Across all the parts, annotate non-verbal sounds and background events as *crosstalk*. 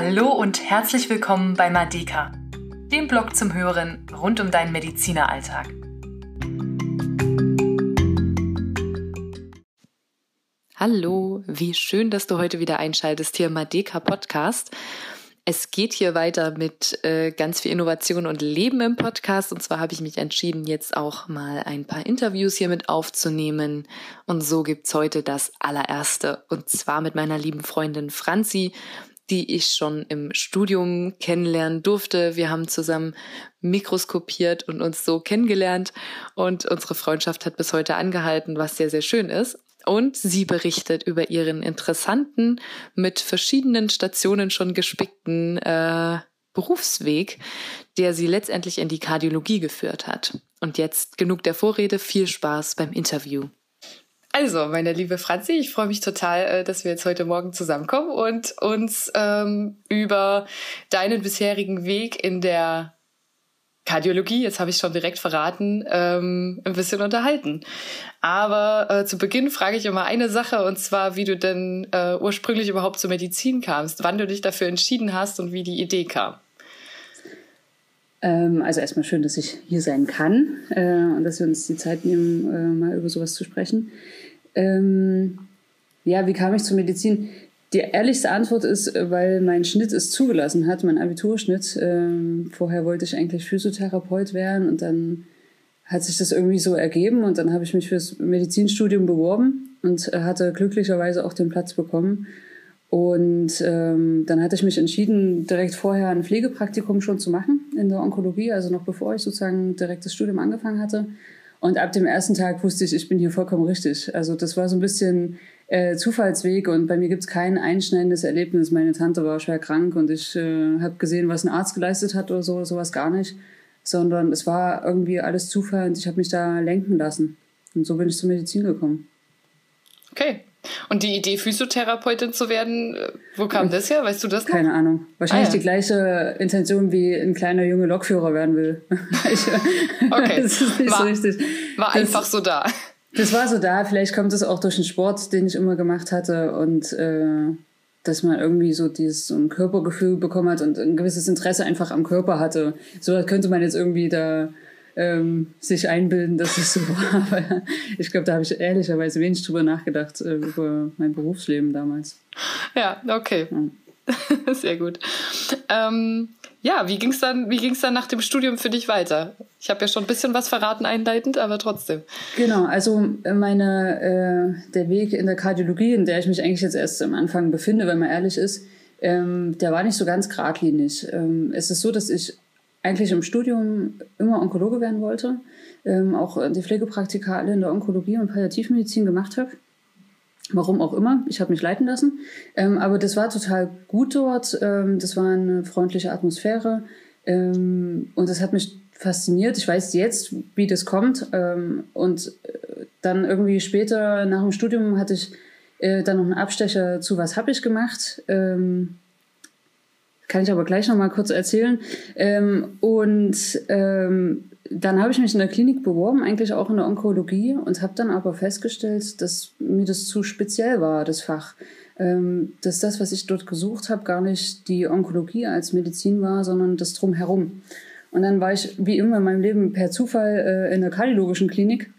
Hallo und herzlich willkommen bei Madeka, dem Blog zum Hören rund um deinen Medizineralltag. Hallo, wie schön, dass du heute wieder einschaltest hier im Madeka Podcast. Es geht hier weiter mit äh, ganz viel Innovation und Leben im Podcast. Und zwar habe ich mich entschieden, jetzt auch mal ein paar Interviews hier mit aufzunehmen. Und so gibt's heute das allererste. Und zwar mit meiner lieben Freundin Franzi, die ich schon im Studium kennenlernen durfte. Wir haben zusammen mikroskopiert und uns so kennengelernt. Und unsere Freundschaft hat bis heute angehalten, was sehr, sehr schön ist. Und sie berichtet über ihren interessanten, mit verschiedenen Stationen schon gespickten äh, Berufsweg, der sie letztendlich in die Kardiologie geführt hat. Und jetzt genug der Vorrede, viel Spaß beim Interview. Also, meine liebe Franzi, ich freue mich total, äh, dass wir jetzt heute Morgen zusammenkommen und uns ähm, über deinen bisherigen Weg in der Kardiologie, jetzt habe ich schon direkt verraten, ähm, ein bisschen unterhalten. Aber äh, zu Beginn frage ich immer eine Sache, und zwar, wie du denn äh, ursprünglich überhaupt zur Medizin kamst, wann du dich dafür entschieden hast und wie die Idee kam. Ähm, also erstmal schön, dass ich hier sein kann äh, und dass wir uns die Zeit nehmen, äh, mal über sowas zu sprechen. Ähm, ja, wie kam ich zur Medizin? Die ehrlichste Antwort ist, weil mein Schnitt es zugelassen hat, mein Abiturschnitt. Ähm, vorher wollte ich eigentlich Physiotherapeut werden und dann hat sich das irgendwie so ergeben und dann habe ich mich fürs Medizinstudium beworben und hatte glücklicherweise auch den Platz bekommen. Und ähm, dann hatte ich mich entschieden, direkt vorher ein Pflegepraktikum schon zu machen in der Onkologie, also noch bevor ich sozusagen direkt das Studium angefangen hatte. Und ab dem ersten Tag wusste ich, ich bin hier vollkommen richtig. Also das war so ein bisschen äh, Zufallsweg und bei mir gibt's kein einschneidendes Erlebnis. Meine Tante war schwer krank und ich äh, habe gesehen, was ein Arzt geleistet hat oder so, sowas gar nicht. Sondern es war irgendwie alles Zufall und ich habe mich da lenken lassen. Und so bin ich zur Medizin gekommen. Okay. Und die Idee, Physiotherapeutin zu werden, äh, wo kam das her? Weißt du das noch? Keine Ahnung. Wahrscheinlich ah, ja. die gleiche Intention, wie ein kleiner junge Lokführer werden will. *laughs* okay. *laughs* das ist nicht war, so richtig. War das, einfach so da. Das war so da. Vielleicht kommt es auch durch den Sport, den ich immer gemacht hatte und äh, dass man irgendwie so dieses so ein Körpergefühl bekommen hat und ein gewisses Interesse einfach am Körper hatte. So könnte man jetzt irgendwie da ähm, sich einbilden, dass es *laughs* so war. Aber ich glaube, da habe ich ehrlicherweise wenig drüber nachgedacht, äh, über mein Berufsleben damals. Ja, okay. Ja. *laughs* Sehr gut. Ähm, ja, wie ging es dann, dann nach dem Studium für dich weiter? Ich habe ja schon ein bisschen was verraten einleitend, aber trotzdem. Genau, also äh, meine, äh, der Weg in der Kardiologie, in der ich mich eigentlich jetzt erst am Anfang befinde, wenn man ehrlich ist, ähm, der war nicht so ganz geradlinig. Ähm, es ist so, dass ich eigentlich im Studium immer Onkologe werden wollte, ähm, auch die Pflegepraktika alle in der Onkologie und Palliativmedizin gemacht habe. Warum auch immer, ich habe mich leiten lassen. Ähm, aber das war total gut dort. Ähm, das war eine freundliche Atmosphäre. Ähm, und das hat mich fasziniert. Ich weiß jetzt, wie das kommt. Ähm, und äh, dann irgendwie später nach dem Studium hatte ich äh, dann noch einen Abstecher zu, was habe ich gemacht. Ähm, kann ich aber gleich noch mal kurz erzählen. Ähm, und ähm, dann habe ich mich in der Klinik beworben, eigentlich auch in der Onkologie, und habe dann aber festgestellt, dass mir das zu speziell war, das Fach. Ähm, dass das, was ich dort gesucht habe, gar nicht die Onkologie als Medizin war, sondern das drumherum. Und dann war ich, wie immer in meinem Leben, per Zufall äh, in der kardiologischen Klinik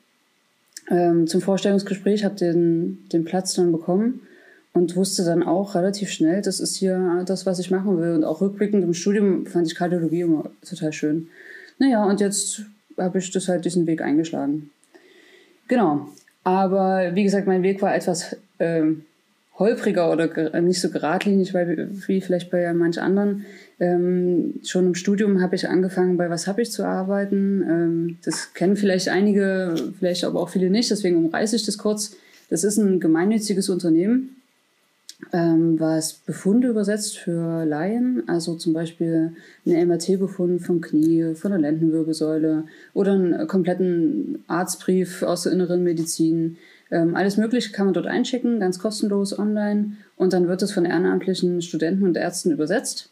ähm, zum Vorstellungsgespräch, habe den, den Platz dann bekommen und wusste dann auch relativ schnell, das ist hier das, was ich machen will. Und auch rückblickend im Studium fand ich Kardiologie immer total schön. Naja, und jetzt habe ich das halt diesen Weg eingeschlagen. Genau. Aber wie gesagt, mein Weg war etwas ähm, holpriger oder nicht so geradlinig, weil, wie vielleicht bei manch anderen. Ähm, schon im Studium habe ich angefangen, bei Was habe ich zu arbeiten. Ähm, das kennen vielleicht einige, vielleicht aber auch viele nicht, deswegen umreiße ich das kurz. Das ist ein gemeinnütziges Unternehmen, ähm, was Befunde übersetzt für Laien, also zum Beispiel ein MRT-Befund vom Knie, von der Lendenwirbelsäule oder einen kompletten Arztbrief aus der inneren Medizin. Ähm, alles Mögliche kann man dort einschicken, ganz kostenlos online und dann wird es von ehrenamtlichen Studenten und Ärzten übersetzt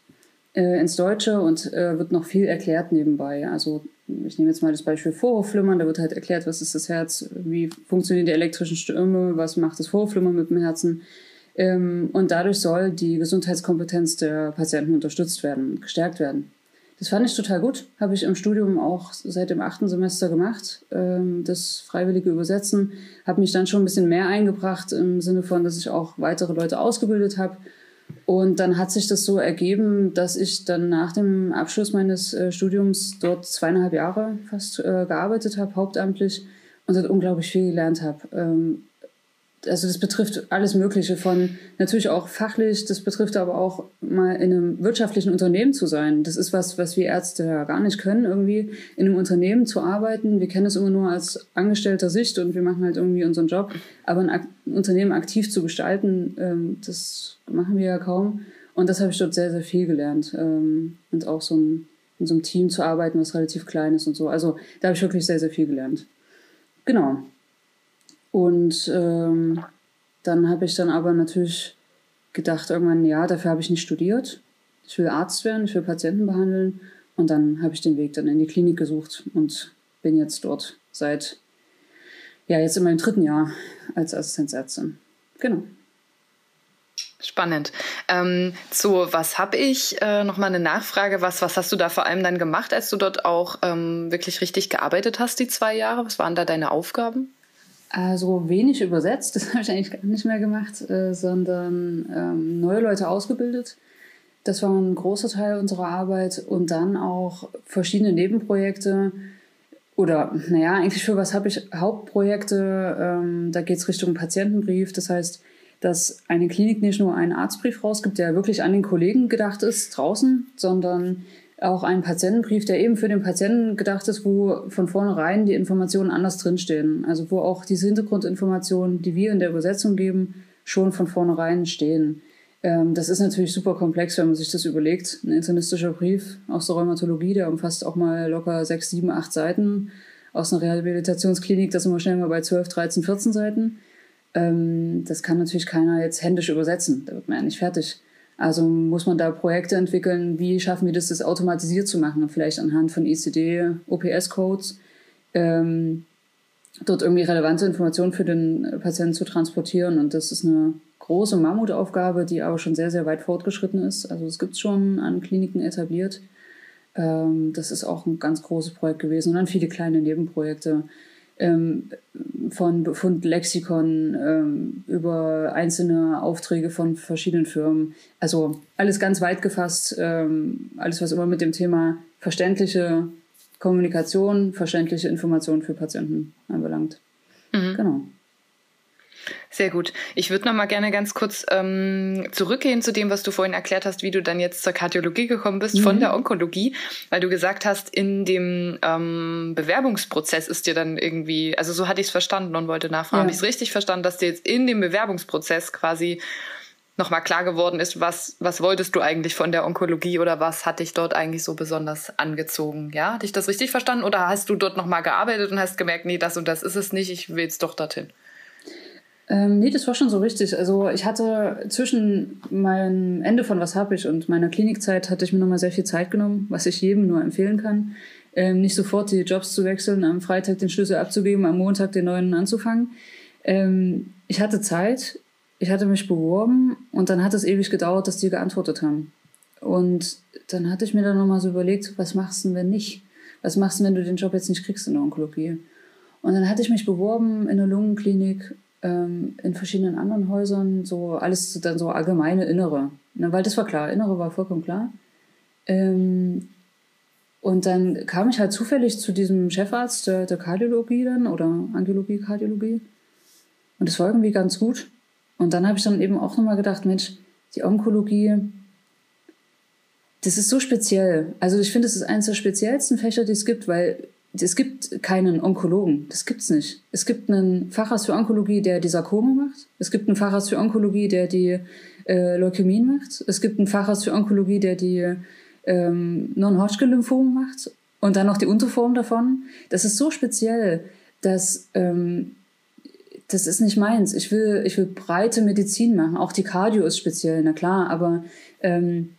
äh, ins Deutsche und äh, wird noch viel erklärt nebenbei. Also ich nehme jetzt mal das Beispiel Vorhofflimmern, da wird halt erklärt, was ist das Herz, wie funktionieren die elektrischen Stürme, was macht das Vorhofflimmern mit dem Herzen und dadurch soll die Gesundheitskompetenz der Patienten unterstützt werden, gestärkt werden. Das fand ich total gut. Habe ich im Studium auch seit dem achten Semester gemacht, ähm, das freiwillige Übersetzen. Habe mich dann schon ein bisschen mehr eingebracht im Sinne von, dass ich auch weitere Leute ausgebildet habe. Und dann hat sich das so ergeben, dass ich dann nach dem Abschluss meines äh, Studiums dort zweieinhalb Jahre fast äh, gearbeitet habe, hauptamtlich, und dort unglaublich viel gelernt habe. Also das betrifft alles Mögliche von natürlich auch fachlich, das betrifft aber auch mal in einem wirtschaftlichen Unternehmen zu sein. Das ist was, was wir Ärzte ja gar nicht können, irgendwie in einem Unternehmen zu arbeiten. Wir kennen es immer nur als angestellter Sicht und wir machen halt irgendwie unseren Job. Aber ein, Unternehmen aktiv zu gestalten, ähm, das machen wir ja kaum. Und das habe ich dort sehr, sehr viel gelernt. Ähm, und auch so ein, in so einem Team zu arbeiten, was relativ klein ist und so. Also da habe ich wirklich sehr, sehr viel gelernt. Genau. Und ähm, dann habe ich dann aber natürlich gedacht, irgendwann, ja, dafür habe ich nicht studiert. Ich will Arzt werden, ich will Patienten behandeln. Und dann habe ich den Weg dann in die Klinik gesucht und bin jetzt dort seit, ja, jetzt in meinem dritten Jahr als Assistenzärztin. Genau. Spannend. Ähm, zu was habe ich äh, nochmal eine Nachfrage? Was, was hast du da vor allem dann gemacht, als du dort auch ähm, wirklich richtig gearbeitet hast, die zwei Jahre? Was waren da deine Aufgaben? Also wenig übersetzt, *laughs* das habe ich eigentlich gar nicht mehr gemacht, äh, sondern ähm, neue Leute ausgebildet. Das war ein großer Teil unserer Arbeit. Und dann auch verschiedene Nebenprojekte. Oder naja, eigentlich für was habe ich Hauptprojekte, ähm, da geht es Richtung Patientenbrief, das heißt, dass eine Klinik nicht nur einen Arztbrief rausgibt, der wirklich an den Kollegen gedacht ist draußen, sondern auch einen Patientenbrief, der eben für den Patienten gedacht ist, wo von vornherein die Informationen anders drinstehen. Also wo auch diese Hintergrundinformationen, die wir in der Übersetzung geben, schon von vornherein stehen. Ähm, das ist natürlich super komplex, wenn man sich das überlegt. Ein internistischer Brief aus der Rheumatologie, der umfasst auch mal locker sechs, sieben, acht Seiten. Aus einer Rehabilitationsklinik, das sind wir schnell mal bei 12, 13, 14 Seiten. Ähm, das kann natürlich keiner jetzt händisch übersetzen. Da wird man ja nicht fertig. Also muss man da Projekte entwickeln, wie schaffen wir das, das automatisiert zu machen, vielleicht anhand von ECD, OPS-Codes, ähm, dort irgendwie relevante Informationen für den Patienten zu transportieren. Und das ist eine große Mammutaufgabe, die aber schon sehr, sehr weit fortgeschritten ist. Also es gibt schon an Kliniken etabliert. Ähm, das ist auch ein ganz großes Projekt gewesen und dann viele kleine Nebenprojekte ähm, von Befundlexikon ähm, über einzelne Aufträge von verschiedenen Firmen. Also alles ganz weit gefasst, ähm, alles was immer mit dem Thema verständliche Kommunikation, verständliche Information für Patienten anbelangt. Mhm. Genau. Sehr gut. Ich würde noch mal gerne ganz kurz ähm, zurückgehen zu dem, was du vorhin erklärt hast, wie du dann jetzt zur Kardiologie gekommen bist mhm. von der Onkologie, weil du gesagt hast, in dem ähm, Bewerbungsprozess ist dir dann irgendwie, also so hatte ich es verstanden und wollte nachfragen, ja. habe ich es richtig verstanden, dass dir jetzt in dem Bewerbungsprozess quasi nochmal klar geworden ist, was, was wolltest du eigentlich von der Onkologie oder was hat dich dort eigentlich so besonders angezogen? Ja, hatte ich das richtig verstanden oder hast du dort nochmal gearbeitet und hast gemerkt, nee, das und das ist es nicht, ich will jetzt doch dorthin? Ähm, nee, das war schon so richtig. Also ich hatte zwischen meinem Ende von Was hab ich und meiner Klinikzeit hatte ich mir nochmal sehr viel Zeit genommen, was ich jedem nur empfehlen kann. Ähm, nicht sofort die Jobs zu wechseln, am Freitag den Schlüssel abzugeben, am Montag den neuen anzufangen. Ähm, ich hatte Zeit, ich hatte mich beworben und dann hat es ewig gedauert, dass die geantwortet haben. Und dann hatte ich mir dann nochmal so überlegt, was machst du denn, wenn nicht? Was machst du, wenn du den Job jetzt nicht kriegst in der Onkologie? Und dann hatte ich mich beworben in der Lungenklinik ähm, in verschiedenen anderen Häusern, so alles dann so allgemeine Innere. Ne, weil das war klar, Innere war vollkommen klar. Ähm, und dann kam ich halt zufällig zu diesem Chefarzt der, der Kardiologie dann oder Angiologie, Kardiologie. Und das war irgendwie ganz gut. Und dann habe ich dann eben auch nochmal gedacht, Mensch, die Onkologie, das ist so speziell. Also ich finde, es ist eines der speziellsten Fächer, die es gibt, weil es gibt keinen Onkologen. Das gibt's nicht. Es gibt einen Facharzt für Onkologie, der die Sarkome macht. Es gibt einen Facharzt für Onkologie, der die äh, Leukämien macht. Es gibt einen Facharzt für Onkologie, der die ähm, Non-Hodgkin-Lymphome macht. Und dann noch die Unterform davon. Das ist so speziell, dass ähm, das ist nicht meins. Ich will, ich will breite Medizin machen. Auch die Cardio ist speziell, na klar, aber ähm,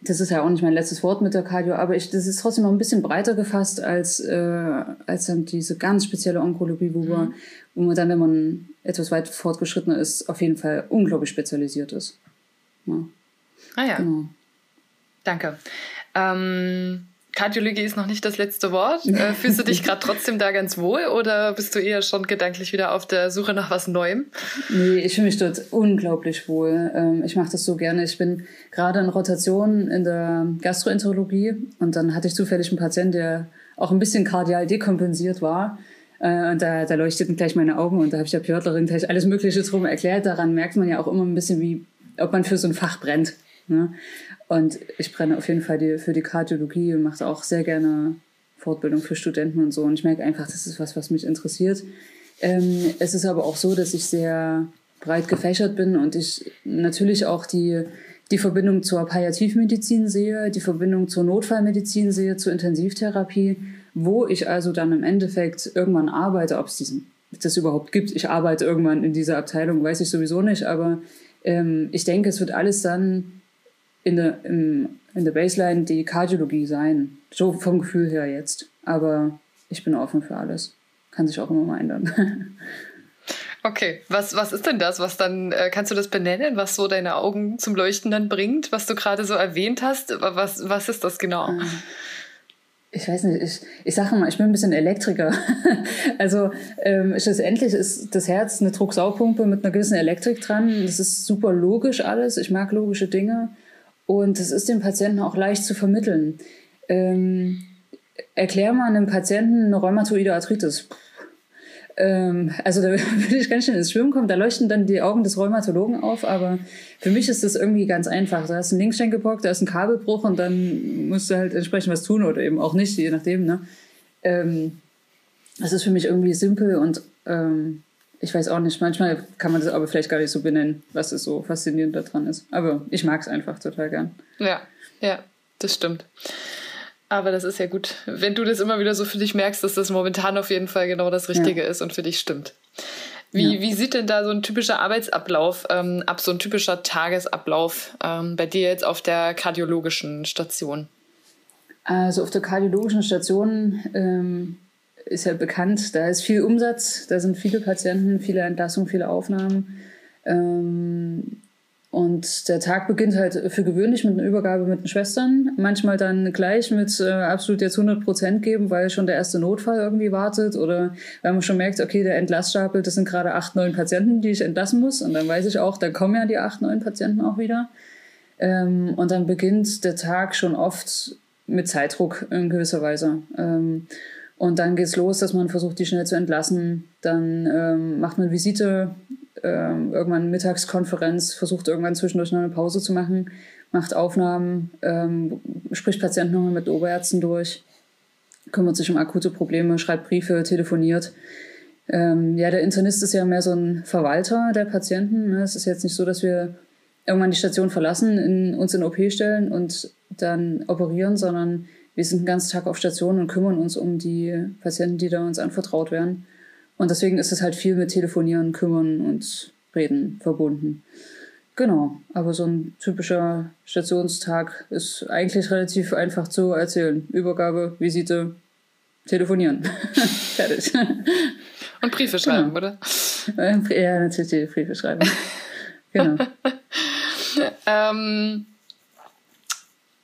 das ist ja auch nicht mein letztes Wort mit der Cardio, aber ich, das ist trotzdem noch ein bisschen breiter gefasst als, äh, als dann diese ganz spezielle Onkologie, wo, mhm. wir, wo man dann, wenn man etwas weit fortgeschrittener ist, auf jeden Fall unglaublich spezialisiert ist. Ja. Ah ja. Genau. Danke. Ähm, Kardiologie ist noch nicht das letzte Wort. Äh, *laughs* fühlst du dich gerade trotzdem da ganz wohl oder bist du eher schon gedanklich wieder auf der Suche nach was Neuem? Nee, ich fühle mich dort unglaublich wohl. Ähm, ich mache das so gerne. Ich bin gerade in Rotation in der Gastroenterologie und dann hatte ich zufällig einen Patienten, der auch ein bisschen kardial dekompensiert war. Äh, und da, da leuchteten gleich meine Augen und da habe ich der Pjörtlerin gleich alles Mögliche drum erklärt. Daran merkt man ja auch immer ein bisschen, wie, ob man für so ein Fach brennt. Ne? Und ich brenne auf jeden Fall die, für die Kardiologie und mache auch sehr gerne Fortbildung für Studenten und so. Und ich merke einfach, das ist was, was mich interessiert. Ähm, es ist aber auch so, dass ich sehr breit gefächert bin und ich natürlich auch die, die Verbindung zur Palliativmedizin sehe, die Verbindung zur Notfallmedizin sehe, zur Intensivtherapie, wo ich also dann im Endeffekt irgendwann arbeite, ob es diesen das überhaupt gibt. Ich arbeite irgendwann in dieser Abteilung, weiß ich sowieso nicht, aber ähm, ich denke, es wird alles dann in der, im, in der Baseline die Kardiologie sein. So vom Gefühl her jetzt. Aber ich bin offen für alles. Kann sich auch immer mal ändern. *laughs* Okay, was, was ist denn das? Was dann, äh, kannst du das benennen, was so deine Augen zum Leuchten dann bringt, was du gerade so erwähnt hast? Was, was ist das genau? Ähm, ich weiß nicht, ich, ich sage mal, ich bin ein bisschen Elektriker. *laughs* also ähm, schlussendlich ist das Herz eine Drucksaugpumpe mit einer gewissen Elektrik dran. Das ist super logisch alles. Ich mag logische Dinge. Und es ist dem Patienten auch leicht zu vermitteln. Ähm, erklär mal einem Patienten eine rheumatoide Arthritis. Ähm, also da *laughs* würde ich ganz schön ins Schwimmen kommen. Da leuchten dann die Augen des Rheumatologen auf. Aber für mich ist das irgendwie ganz einfach. Da hast einen Linksschenkelbrock, da ist ein Kabelbruch und dann musst du halt entsprechend was tun oder eben auch nicht, je nachdem. Ne? Ähm, das ist für mich irgendwie simpel und ähm, ich weiß auch nicht, manchmal kann man das aber vielleicht gar nicht so benennen, was es so faszinierend daran ist. Aber ich mag es einfach total gern. Ja, ja, das stimmt. Aber das ist ja gut, wenn du das immer wieder so für dich merkst, dass das momentan auf jeden Fall genau das Richtige ja. ist und für dich stimmt. Wie, ja. wie sieht denn da so ein typischer Arbeitsablauf ähm, ab, so ein typischer Tagesablauf ähm, bei dir jetzt auf der kardiologischen Station? Also auf der kardiologischen Station ähm, ist ja bekannt, da ist viel Umsatz, da sind viele Patienten, viele Entlassungen, viele Aufnahmen. Ähm, und der Tag beginnt halt für gewöhnlich mit einer Übergabe mit den Schwestern. Manchmal dann gleich mit äh, absolut jetzt 100 Prozent geben, weil schon der erste Notfall irgendwie wartet oder weil man schon merkt, okay, der Entlaststapel, das sind gerade acht, neun Patienten, die ich entlassen muss. Und dann weiß ich auch, dann kommen ja die acht, neun Patienten auch wieder. Ähm, und dann beginnt der Tag schon oft mit Zeitdruck in gewisser Weise. Ähm, und dann geht's los, dass man versucht, die schnell zu entlassen. Dann ähm, macht man Visite, ähm, irgendwann Mittagskonferenz, versucht irgendwann zwischendurch noch eine Pause zu machen, macht Aufnahmen, ähm, spricht Patienten nochmal mit Oberärzten durch, kümmert sich um akute Probleme, schreibt Briefe, telefoniert. Ähm, ja, der Internist ist ja mehr so ein Verwalter der Patienten. Ne? Es ist jetzt nicht so, dass wir irgendwann die Station verlassen, in, uns in OP stellen und dann operieren, sondern wir sind den ganzen Tag auf Station und kümmern uns um die Patienten, die da uns anvertraut werden. Und deswegen ist es halt viel mit Telefonieren, Kümmern und Reden verbunden. Genau, aber so ein typischer Stationstag ist eigentlich relativ einfach zu erzählen. Übergabe, Visite, telefonieren. *laughs* Fertig. Und Briefe schreiben, genau. oder? Ja, natürlich Briefe schreiben. genau. *laughs* ähm,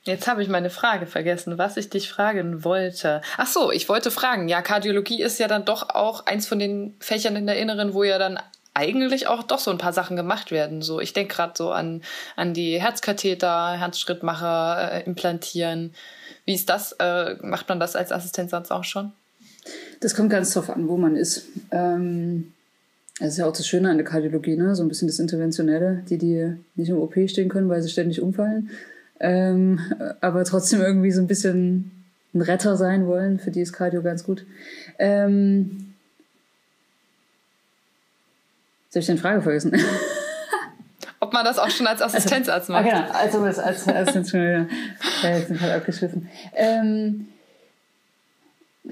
Jetzt habe ich meine Frage vergessen, was ich dich fragen wollte. Ach so, ich wollte fragen. Ja, Kardiologie ist ja dann doch auch eins von den Fächern in der Inneren, wo ja dann eigentlich auch doch so ein paar Sachen gemacht werden. So, ich denke gerade so an, an die Herzkatheter, Herzschrittmacher äh, implantieren. Wie ist das? Äh, macht man das als Assistenzarzt auch schon? Das kommt ganz drauf an, wo man ist. Ähm, das ist ja auch das Schöne an der Kardiologie, ne? so ein bisschen das Interventionelle, die, die nicht im OP stehen können, weil sie ständig umfallen ähm, aber trotzdem irgendwie so ein bisschen ein Retter sein wollen. Für die ist Cardio ganz gut. Ähm, jetzt habe ich den Frage vergessen. *laughs* Ob man das auch schon als also, Assistenzarzt macht. Ah, genau, also als, als Assistenzarzt schon wieder. Ja, jetzt sind halt abgeschliffen. Ähm,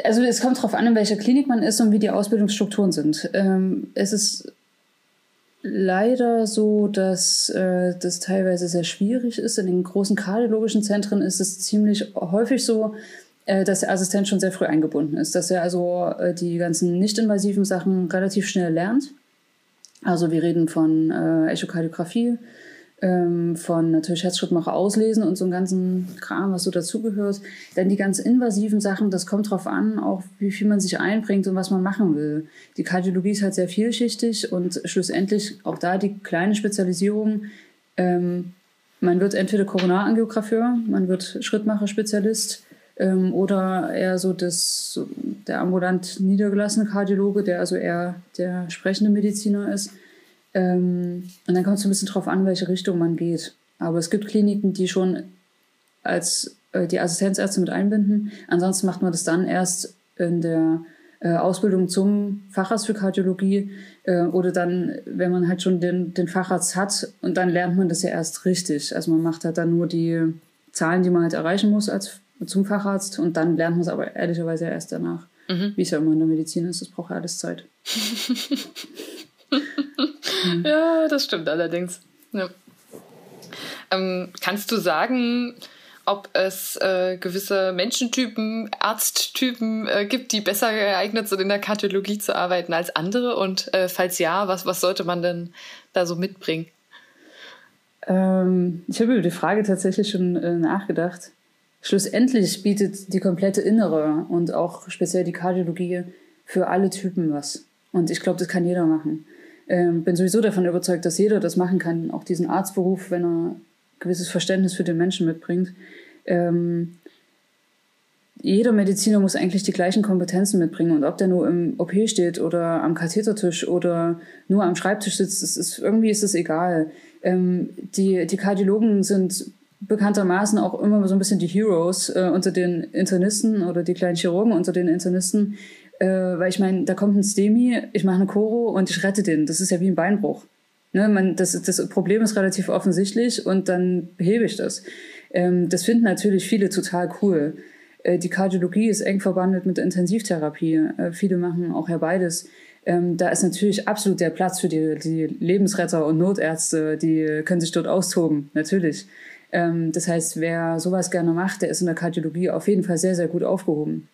also es kommt darauf an, in welcher Klinik man ist und wie die Ausbildungsstrukturen sind. Ähm, es ist leider so, dass äh, das teilweise sehr schwierig ist. In den großen kardiologischen Zentren ist es ziemlich häufig so, äh, dass der Assistent schon sehr früh eingebunden ist, dass er also äh, die ganzen nicht-invasiven Sachen relativ schnell lernt. Also wir reden von äh, Echokardiographie, ähm, von natürlich Herzschrittmacher auslesen und so einen ganzen Kram, was so dazugehört. Dann die ganz invasiven Sachen, das kommt drauf an, auch wie viel man sich einbringt und was man machen will. Die Kardiologie ist halt sehr vielschichtig und schlussendlich auch da die kleine Spezialisierung. Ähm, man wird entweder Koronarangiographeur, man wird Schrittmacher-Spezialist ähm, oder eher so das, der ambulant niedergelassene Kardiologe, der also eher der sprechende Mediziner ist. Ähm, und dann kommt es ein bisschen drauf an, welche Richtung man geht. Aber es gibt Kliniken, die schon als äh, die Assistenzärzte mit einbinden. Ansonsten macht man das dann erst in der äh, Ausbildung zum Facharzt für Kardiologie äh, oder dann, wenn man halt schon den, den Facharzt hat und dann lernt man das ja erst richtig. Also man macht halt dann nur die Zahlen, die man halt erreichen muss als zum Facharzt und dann lernt man es aber ehrlicherweise erst danach. Mhm. Wie es ja immer in der Medizin ist, das braucht ja alles Zeit. *laughs* *laughs* ja, das stimmt allerdings. Ja. Ähm, kannst du sagen, ob es äh, gewisse Menschentypen, Arzttypen äh, gibt, die besser geeignet sind, in der Kardiologie zu arbeiten als andere? Und äh, falls ja, was, was sollte man denn da so mitbringen? Ähm, ich habe über die Frage tatsächlich schon äh, nachgedacht. Schlussendlich bietet die komplette Innere und auch speziell die Kardiologie für alle Typen was. Und ich glaube, das kann jeder machen. Ähm, bin sowieso davon überzeugt, dass jeder das machen kann, auch diesen Arztberuf, wenn er gewisses Verständnis für den Menschen mitbringt. Ähm, jeder Mediziner muss eigentlich die gleichen Kompetenzen mitbringen. Und ob der nur im OP steht oder am Kathetertisch oder nur am Schreibtisch sitzt, das ist, irgendwie ist es egal. Ähm, die, die Kardiologen sind bekanntermaßen auch immer so ein bisschen die Heroes äh, unter den Internisten oder die kleinen Chirurgen unter den Internisten, äh, weil ich meine, da kommt ein Stemi, ich mache eine Choro und ich rette den. Das ist ja wie ein Beinbruch. Ne, man, das, das Problem ist relativ offensichtlich und dann behebe ich das. Ähm, das finden natürlich viele total cool. Äh, die Kardiologie ist eng verbandelt mit Intensivtherapie. Äh, viele machen auch ja beides. Ähm, da ist natürlich absolut der Platz für die, die Lebensretter und Notärzte, die können sich dort austoben, natürlich. Ähm, das heißt, wer sowas gerne macht, der ist in der Kardiologie auf jeden Fall sehr, sehr gut aufgehoben.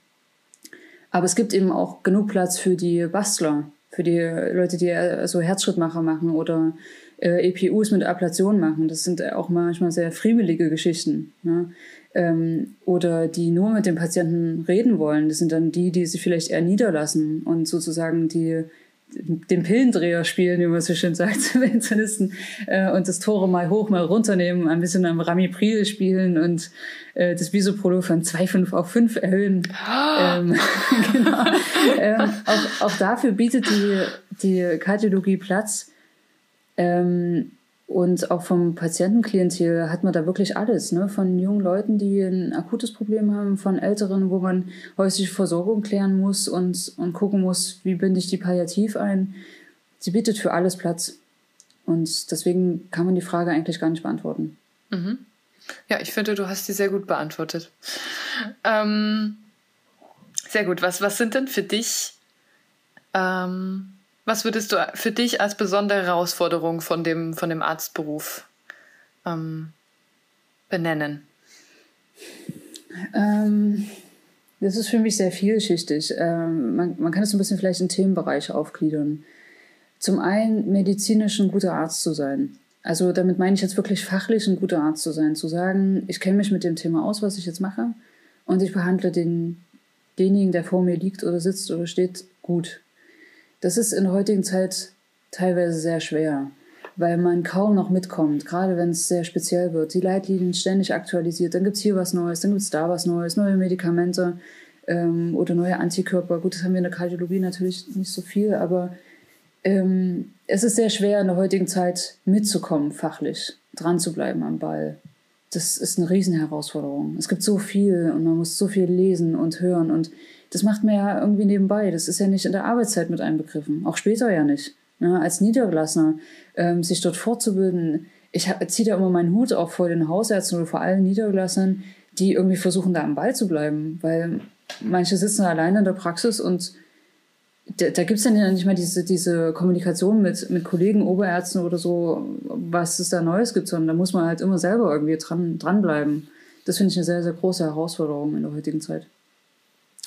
Aber es gibt eben auch genug Platz für die Bastler, für die Leute, die so Herzschrittmacher machen oder äh, EPUs mit Ablation machen. Das sind auch manchmal sehr friemelige Geschichten. Ne? Ähm, oder die nur mit dem Patienten reden wollen. Das sind dann die, die sich vielleicht eher niederlassen und sozusagen die den Pillendreher spielen, wie man so schön sagt, *laughs* zum Internisten, äh, und das Tore mal hoch, mal runternehmen, ein bisschen am Ramipril spielen und äh, das Bisoprolo von 2,5 auf 5 erhöhen. ähm, *laughs* genau. ähm, auch, auch dafür bietet die, die Kardiologie Platz. Ähm, und auch vom Patientenklientel hat man da wirklich alles, ne? Von jungen Leuten, die ein akutes Problem haben, von Älteren, wo man häusliche Versorgung klären muss und, und gucken muss, wie binde ich die palliativ ein. Sie bietet für alles Platz. Und deswegen kann man die Frage eigentlich gar nicht beantworten. Mhm. Ja, ich finde, du hast die sehr gut beantwortet. Ähm, sehr gut. Was, was sind denn für dich ähm, was würdest du für dich als besondere Herausforderung von dem, von dem Arztberuf ähm, benennen? Ähm, das ist für mich sehr vielschichtig. Ähm, man, man kann es ein bisschen vielleicht in Themenbereiche aufgliedern. Zum einen medizinisch ein guter Arzt zu sein. Also damit meine ich jetzt wirklich fachlich ein guter Arzt zu sein. Zu sagen, ich kenne mich mit dem Thema aus, was ich jetzt mache und ich behandle den, denjenigen, der vor mir liegt oder sitzt oder steht, gut. Das ist in der heutigen Zeit teilweise sehr schwer, weil man kaum noch mitkommt, gerade wenn es sehr speziell wird. Die Leitlinien ständig aktualisiert, dann gibt es hier was Neues, dann gibt es da was Neues, neue Medikamente ähm, oder neue Antikörper. Gut, das haben wir in der Kardiologie natürlich nicht so viel, aber ähm, es ist sehr schwer in der heutigen Zeit mitzukommen, fachlich, dran zu bleiben am Ball. Das ist eine Riesenherausforderung. Es gibt so viel und man muss so viel lesen und hören und das macht man ja irgendwie nebenbei. Das ist ja nicht in der Arbeitszeit mit einbegriffen. Auch später ja nicht. Ne? Als Niedergelassener, ähm, sich dort fortzubilden. Ich ziehe da immer meinen Hut auch vor den Hausärzten oder vor allen Niedergelassenen, die irgendwie versuchen, da am Ball zu bleiben. Weil manche sitzen alleine in der Praxis und da, da gibt es dann ja nicht mal diese, diese Kommunikation mit, mit Kollegen, Oberärzten oder so, was es da Neues gibt, sondern da muss man halt immer selber irgendwie dran, dranbleiben. Das finde ich eine sehr, sehr große Herausforderung in der heutigen Zeit.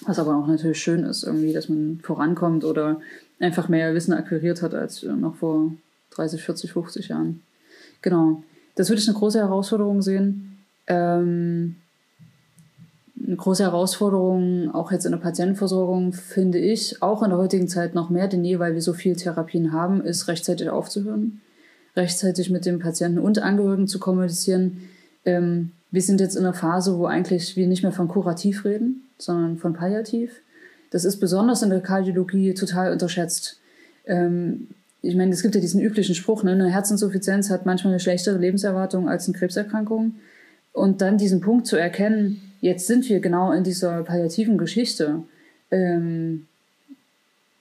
Was aber auch natürlich schön ist, irgendwie, dass man vorankommt oder einfach mehr Wissen akquiriert hat als noch vor 30, 40, 50 Jahren. Genau. Das würde ich eine große Herausforderung sehen. Ähm, eine große Herausforderung, auch jetzt in der Patientenversorgung, finde ich, auch in der heutigen Zeit noch mehr denn je, weil wir so viele Therapien haben, ist rechtzeitig aufzuhören, rechtzeitig mit dem Patienten und Angehörigen zu kommunizieren. Ähm, wir sind jetzt in einer Phase, wo eigentlich wir nicht mehr von kurativ reden, sondern von palliativ. Das ist besonders in der Kardiologie total unterschätzt. Ähm, ich meine, es gibt ja diesen üblichen Spruch, ne? eine Herzinsuffizienz hat manchmal eine schlechtere Lebenserwartung als eine Krebserkrankung. Und dann diesen Punkt zu erkennen, jetzt sind wir genau in dieser palliativen Geschichte, ähm,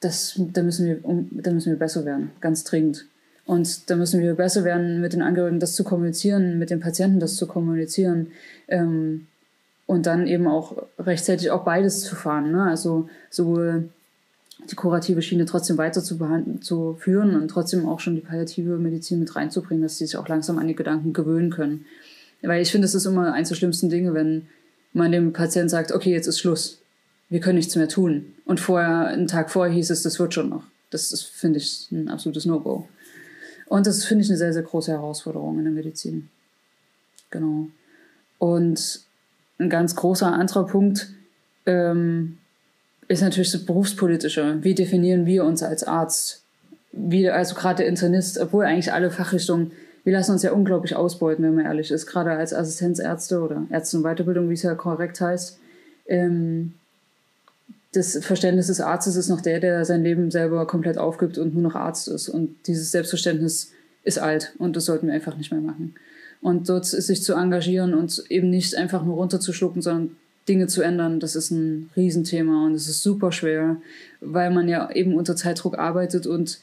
das, da, müssen wir, um, da müssen wir besser werden, ganz dringend. Und da müssen wir besser werden, mit den Angehörigen das zu kommunizieren, mit den Patienten das zu kommunizieren ähm, und dann eben auch rechtzeitig auch beides zu fahren. Ne? Also sowohl die kurative Schiene trotzdem weiter zu, zu führen und trotzdem auch schon die palliative Medizin mit reinzubringen, dass sie sich auch langsam an die Gedanken gewöhnen können. Weil ich finde, es ist immer eins der schlimmsten Dinge, wenn man dem Patienten sagt, okay, jetzt ist Schluss. Wir können nichts mehr tun. Und vorher, einen Tag vorher hieß es, das wird schon noch. Das ist, finde ich, ein absolutes No-Go. Und das finde ich eine sehr, sehr große Herausforderung in der Medizin. Genau. Und ein ganz großer anderer Punkt ähm, ist natürlich das Berufspolitische. Wie definieren wir uns als Arzt? Wie, also gerade der Internist, obwohl eigentlich alle Fachrichtungen wir lassen uns ja unglaublich ausbeuten, wenn man ehrlich ist, gerade als Assistenzärzte oder Ärzte in Weiterbildung, wie es ja korrekt heißt. Ähm, das Verständnis des Arztes ist noch der, der sein Leben selber komplett aufgibt und nur noch Arzt ist. Und dieses Selbstverständnis ist alt und das sollten wir einfach nicht mehr machen. Und dort sich zu engagieren und eben nicht einfach nur runterzuschlucken, sondern Dinge zu ändern, das ist ein Riesenthema und es ist super schwer, weil man ja eben unter Zeitdruck arbeitet und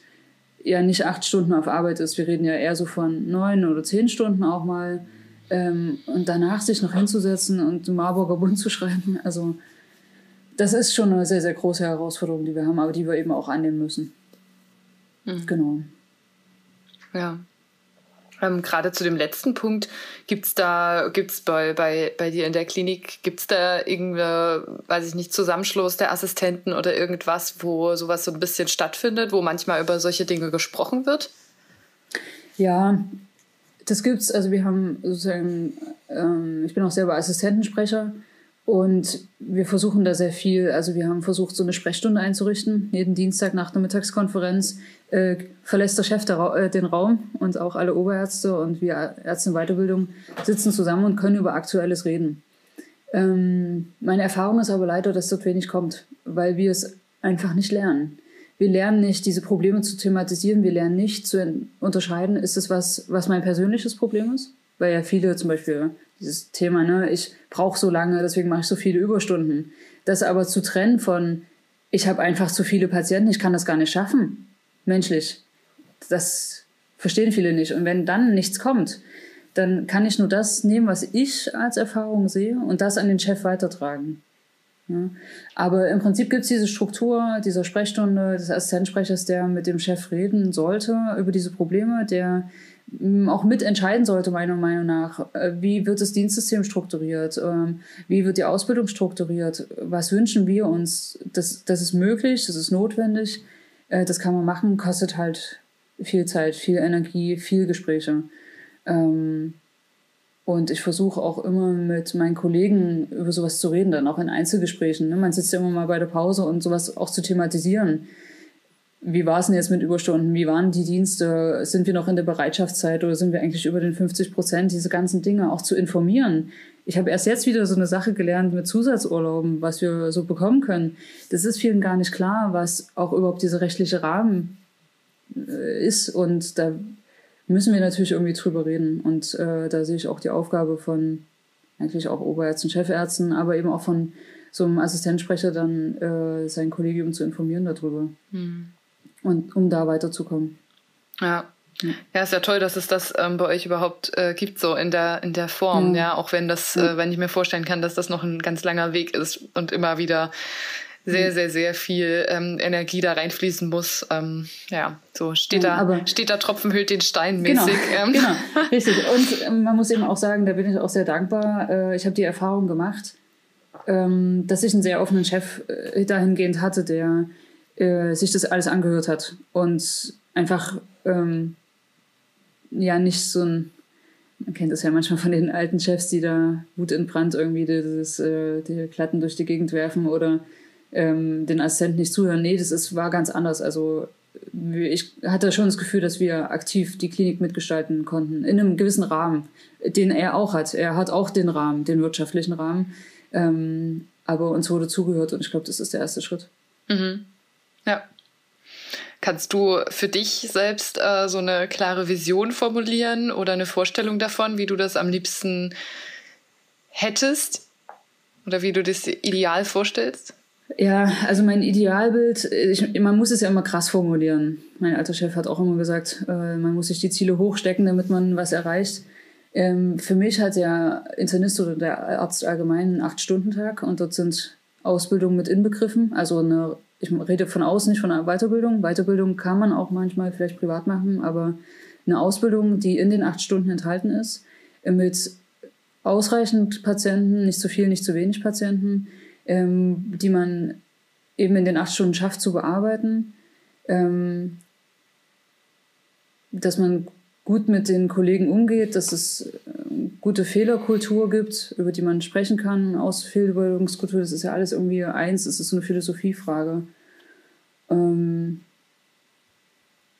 ja nicht acht Stunden auf Arbeit ist. Wir reden ja eher so von neun oder zehn Stunden auch mal. Ähm, und danach sich noch hinzusetzen und Marburger Bund zu schreiben. Also das ist schon eine sehr, sehr große Herausforderung, die wir haben, aber die wir eben auch annehmen müssen. Mhm. Genau. Ja. Ähm, Gerade zu dem letzten Punkt, gibt es da, gibt's bei, bei, bei dir in der Klinik, gibt es da irgendeine, weiß ich nicht, Zusammenschluss der Assistenten oder irgendwas, wo sowas so ein bisschen stattfindet, wo manchmal über solche Dinge gesprochen wird? Ja, das gibt's. Also wir haben sozusagen, ähm, ich bin auch selber Assistentensprecher und wir versuchen da sehr viel. Also wir haben versucht, so eine Sprechstunde einzurichten, jeden Dienstag nach der Mittagskonferenz äh, verlässt der Chef der äh, den Raum und auch alle Oberärzte und wir Ärzte in Weiterbildung sitzen zusammen und können über Aktuelles reden. Ähm, meine Erfahrung ist aber leider, dass dort wenig kommt, weil wir es einfach nicht lernen. Wir lernen nicht, diese Probleme zu thematisieren. Wir lernen nicht zu unterscheiden, ist es was, was mein persönliches Problem ist? Weil ja viele zum Beispiel dieses Thema, ne, ich brauche so lange, deswegen mache ich so viele Überstunden. Das aber zu trennen von, ich habe einfach zu viele Patienten, ich kann das gar nicht schaffen menschlich. Das verstehen viele nicht. Und wenn dann nichts kommt, dann kann ich nur das nehmen, was ich als Erfahrung sehe und das an den Chef weitertragen. Ja. Aber im Prinzip gibt es diese Struktur dieser Sprechstunde des Assistenzsprechers, der mit dem Chef reden sollte über diese Probleme, der mm, auch mitentscheiden sollte, meiner Meinung nach. Äh, wie wird das Dienstsystem strukturiert? Ähm, wie wird die Ausbildung strukturiert? Was wünschen wir uns? Das, das ist möglich, das ist notwendig. Äh, das kann man machen, kostet halt viel Zeit, viel Energie, viel Gespräche. Ähm, und ich versuche auch immer mit meinen Kollegen über sowas zu reden, dann auch in Einzelgesprächen. Ne? Man sitzt ja immer mal bei der Pause und sowas auch zu thematisieren. Wie war es denn jetzt mit Überstunden? Wie waren die Dienste? Sind wir noch in der Bereitschaftszeit oder sind wir eigentlich über den 50 Prozent? Diese ganzen Dinge auch zu informieren. Ich habe erst jetzt wieder so eine Sache gelernt mit Zusatzurlauben, was wir so bekommen können. Das ist vielen gar nicht klar, was auch überhaupt dieser rechtliche Rahmen äh, ist. Und da müssen wir natürlich irgendwie drüber reden. Und äh, da sehe ich auch die Aufgabe von eigentlich auch Oberärzten, Chefärzten, aber eben auch von so einem Assistenzsprecher dann äh, sein Kollegium zu informieren darüber. Mhm. Und um da weiterzukommen. Ja, ja, ist ja toll, dass es das ähm, bei euch überhaupt äh, gibt, so in der, in der Form, mhm. ja. Auch wenn das, äh, wenn ich mir vorstellen kann, dass das noch ein ganz langer Weg ist und immer wieder sehr, sehr, sehr viel ähm, Energie da reinfließen muss. Ähm, ja, so steht ja, da, steht da Tropfen hüllt den Stein genau, mäßig. Genau, *laughs* genau, richtig. *laughs* Und ähm, man muss eben auch sagen, da bin ich auch sehr dankbar. Äh, ich habe die Erfahrung gemacht, ähm, dass ich einen sehr offenen Chef äh, dahingehend hatte, der äh, sich das alles angehört hat und einfach ähm, ja nicht so ein, man kennt das ja manchmal von den alten Chefs, die da Wut in Brand irgendwie dieses, äh, die Klatten durch die Gegend werfen oder ähm, den Assistenten nicht zuhören. Nee, das ist, war ganz anders. Also ich hatte schon das Gefühl, dass wir aktiv die Klinik mitgestalten konnten, in einem gewissen Rahmen, den er auch hat. Er hat auch den Rahmen, den wirtschaftlichen Rahmen. Ähm, aber uns wurde zugehört und ich glaube, das ist der erste Schritt. Mhm. Ja. Kannst du für dich selbst äh, so eine klare Vision formulieren oder eine Vorstellung davon, wie du das am liebsten hättest? Oder wie du das ideal vorstellst? Ja, also mein Idealbild, ich, man muss es ja immer krass formulieren. Mein alter Chef hat auch immer gesagt, äh, man muss sich die Ziele hochstecken, damit man was erreicht. Ähm, für mich hat der Internist oder der Arzt allgemein einen Acht-Stunden-Tag und dort sind Ausbildungen mit inbegriffen. Also eine, ich rede von außen, nicht von einer Weiterbildung. Weiterbildung kann man auch manchmal vielleicht privat machen, aber eine Ausbildung, die in den acht Stunden enthalten ist, mit ausreichend Patienten, nicht zu viel, nicht zu wenig Patienten, ähm, die man eben in den acht Stunden schafft zu bearbeiten, ähm, dass man gut mit den Kollegen umgeht, dass es gute Fehlerkultur gibt, über die man sprechen kann, Ausbildungskultur, das ist ja alles irgendwie eins, es ist so eine Philosophiefrage. Ähm,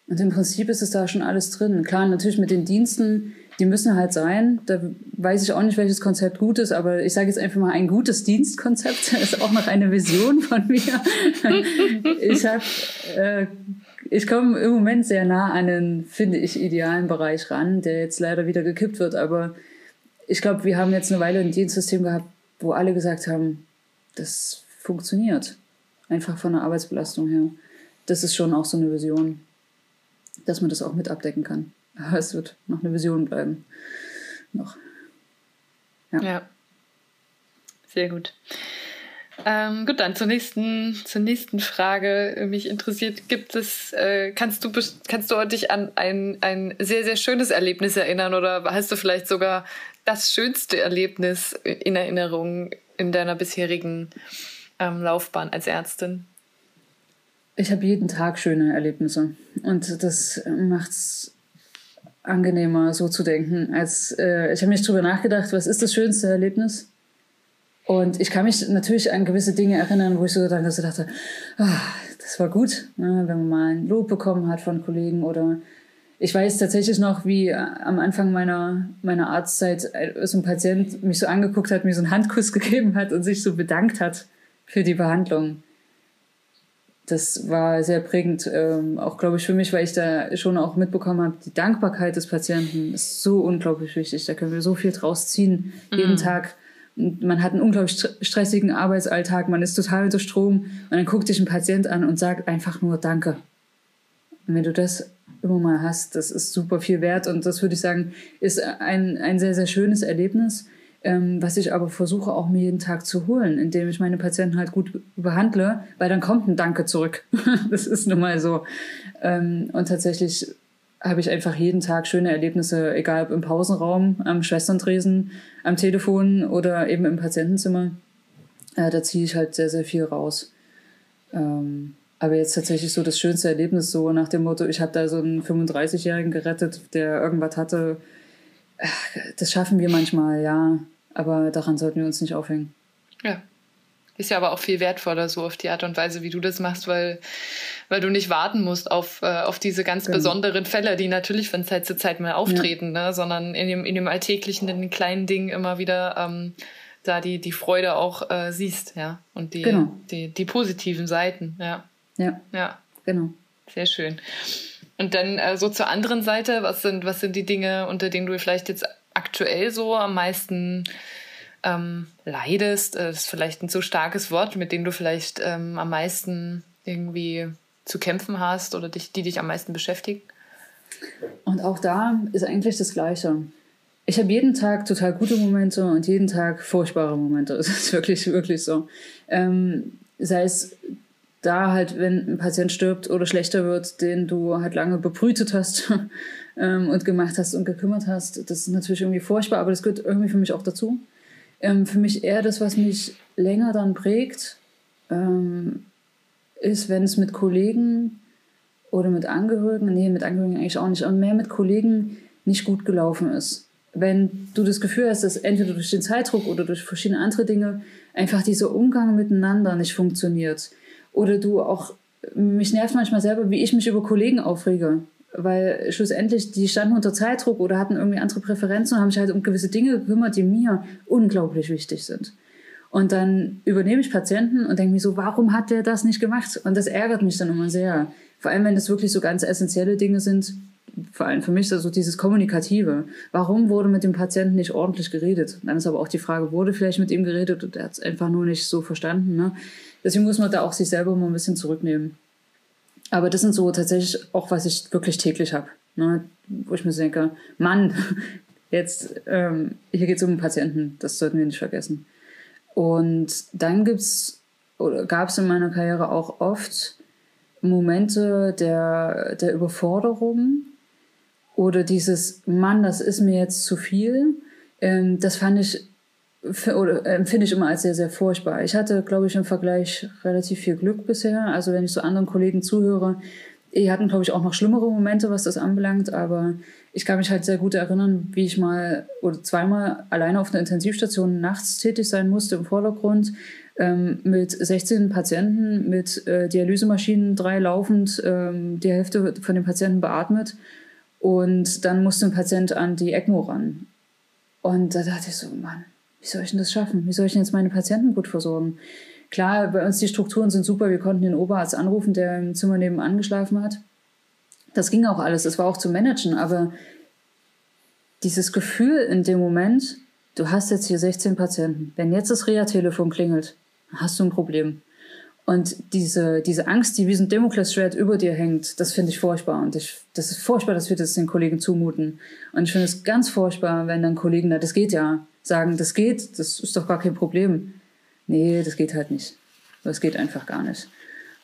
und im Prinzip ist es da schon alles drin. Klar, natürlich mit den Diensten, die müssen halt sein. Da weiß ich auch nicht, welches Konzept gut ist, aber ich sage jetzt einfach mal, ein gutes Dienstkonzept *laughs* ist auch noch eine Vision von mir. *laughs* ich habe, äh, ich komme im Moment sehr nah an den, finde ich, idealen Bereich ran, der jetzt leider wieder gekippt wird. Aber ich glaube, wir haben jetzt eine Weile ein Dienstsystem gehabt, wo alle gesagt haben, das funktioniert. Einfach von der Arbeitsbelastung her. Das ist schon auch so eine Vision, dass man das auch mit abdecken kann. Aber es wird noch eine Vision bleiben. Noch. Ja. ja. Sehr gut. Ähm, gut, dann zur nächsten, zur nächsten Frage. Mich interessiert, gibt es, äh, kannst du, kannst du dich an ein, ein sehr, sehr schönes Erlebnis erinnern oder hast du vielleicht sogar das schönste Erlebnis in Erinnerung in deiner bisherigen ähm, Laufbahn als Ärztin? Ich habe jeden Tag schöne Erlebnisse und das macht es angenehmer, so zu denken. Als äh, ich habe mich darüber nachgedacht, was ist das schönste Erlebnis? Und ich kann mich natürlich an gewisse Dinge erinnern, wo ich so dachte, oh, das war gut, ne? wenn man mal ein Lob bekommen hat von Kollegen oder ich weiß tatsächlich noch, wie am Anfang meiner, meiner Arztzeit äh, so ein Patient mich so angeguckt hat, mir so einen Handkuss *laughs* gegeben hat und sich so bedankt hat für die Behandlung das war sehr prägend, ähm, auch glaube ich für mich, weil ich da schon auch mitbekommen habe, die Dankbarkeit des Patienten ist so unglaublich wichtig. Da können wir so viel draus ziehen, jeden mhm. Tag. Man hat einen unglaublich stressigen Arbeitsalltag, man ist total unter Strom und dann guckt dich ein Patient an und sagt einfach nur Danke. Und wenn du das immer mal hast, das ist super viel wert und das würde ich sagen, ist ein, ein sehr, sehr schönes Erlebnis ähm, was ich aber versuche auch mir jeden Tag zu holen, indem ich meine Patienten halt gut behandle, weil dann kommt ein Danke zurück. *laughs* das ist nun mal so. Ähm, und tatsächlich habe ich einfach jeden Tag schöne Erlebnisse, egal ob im Pausenraum, am Schwesterntresen, am Telefon oder eben im Patientenzimmer. Äh, da ziehe ich halt sehr, sehr viel raus. Ähm, aber jetzt tatsächlich so das schönste Erlebnis, so nach dem Motto, ich habe da so einen 35-Jährigen gerettet, der irgendwas hatte, das schaffen wir manchmal, ja. Aber daran sollten wir uns nicht aufhängen. Ja. Ist ja aber auch viel wertvoller, so auf die Art und Weise, wie du das machst, weil, weil du nicht warten musst auf, äh, auf diese ganz genau. besonderen Fälle, die natürlich von Zeit zu Zeit mal auftreten, ja. ne? sondern in dem, in dem alltäglichen, in den kleinen Dingen immer wieder ähm, da die, die Freude auch äh, siehst, ja. Und die, genau. die, die positiven Seiten, ja. Ja. Ja. Genau. Sehr schön. Und dann äh, so zur anderen Seite, was sind, was sind die Dinge, unter denen du vielleicht jetzt aktuell so am meisten ähm, leidest? Äh, das ist vielleicht ein zu starkes Wort, mit dem du vielleicht ähm, am meisten irgendwie zu kämpfen hast oder dich, die dich am meisten beschäftigen? Und auch da ist eigentlich das Gleiche. Ich habe jeden Tag total gute Momente und jeden Tag furchtbare Momente. *laughs* Das ist wirklich, wirklich so. Ähm, sei es da halt, wenn ein Patient stirbt oder schlechter wird, den du halt lange bebrütet hast *laughs* ähm, und gemacht hast und gekümmert hast, das ist natürlich irgendwie furchtbar, aber das gehört irgendwie für mich auch dazu. Ähm, für mich eher das, was mich länger dann prägt, ähm, ist, wenn es mit Kollegen oder mit Angehörigen, nee, mit Angehörigen eigentlich auch nicht, aber mehr mit Kollegen nicht gut gelaufen ist. Wenn du das Gefühl hast, dass entweder durch den Zeitdruck oder durch verschiedene andere Dinge einfach dieser Umgang miteinander nicht funktioniert. Oder du auch, mich nervt manchmal selber, wie ich mich über Kollegen aufrege. Weil schlussendlich, die standen unter Zeitdruck oder hatten irgendwie andere Präferenzen und haben sich halt um gewisse Dinge gekümmert, die mir unglaublich wichtig sind. Und dann übernehme ich Patienten und denke mir so, warum hat der das nicht gemacht? Und das ärgert mich dann immer sehr. Vor allem, wenn das wirklich so ganz essentielle Dinge sind, vor allem für mich also dieses Kommunikative. Warum wurde mit dem Patienten nicht ordentlich geredet? Dann ist aber auch die Frage, wurde vielleicht mit ihm geredet und er hat es einfach nur nicht so verstanden. Ne? Deswegen muss man da auch sich selber mal ein bisschen zurücknehmen. Aber das sind so tatsächlich auch, was ich wirklich täglich habe. Ne? Wo ich mir denke, Mann, *laughs* jetzt, ähm, hier geht es um einen Patienten, das sollten wir nicht vergessen. Und dann gibt's oder gab es in meiner Karriere auch oft Momente der, der Überforderung oder dieses, Mann, das ist mir jetzt zu viel. Ähm, das fand ich oder empfinde ich immer als sehr, sehr furchtbar. Ich hatte, glaube ich, im Vergleich relativ viel Glück bisher. Also wenn ich so anderen Kollegen zuhöre, die hatten, glaube ich, auch noch schlimmere Momente, was das anbelangt, aber ich kann mich halt sehr gut erinnern, wie ich mal oder zweimal alleine auf einer Intensivstation nachts tätig sein musste im Vordergrund ähm, mit 16 Patienten, mit äh, Dialysemaschinen, drei laufend, ähm, die Hälfte von den Patienten beatmet und dann musste ein Patient an die ECMO ran. Und da dachte ich so, Mann, wie soll ich denn das schaffen? Wie soll ich denn jetzt meine Patienten gut versorgen? Klar, bei uns die Strukturen sind super. Wir konnten den Oberarzt anrufen, der im Zimmer nebenan geschlafen hat. Das ging auch alles. Das war auch zu managen. Aber dieses Gefühl in dem Moment, du hast jetzt hier 16 Patienten. Wenn jetzt das Reha-Telefon klingelt, hast du ein Problem. Und diese, diese Angst, die wie so ein Damoklesschwert über dir hängt, das finde ich furchtbar. Und ich, das ist furchtbar, dass wir das den Kollegen zumuten. Und ich finde es ganz furchtbar, wenn dann Kollegen, na, das geht ja, sagen, das geht, das ist doch gar kein Problem nee, das geht halt nicht. Das geht einfach gar nicht.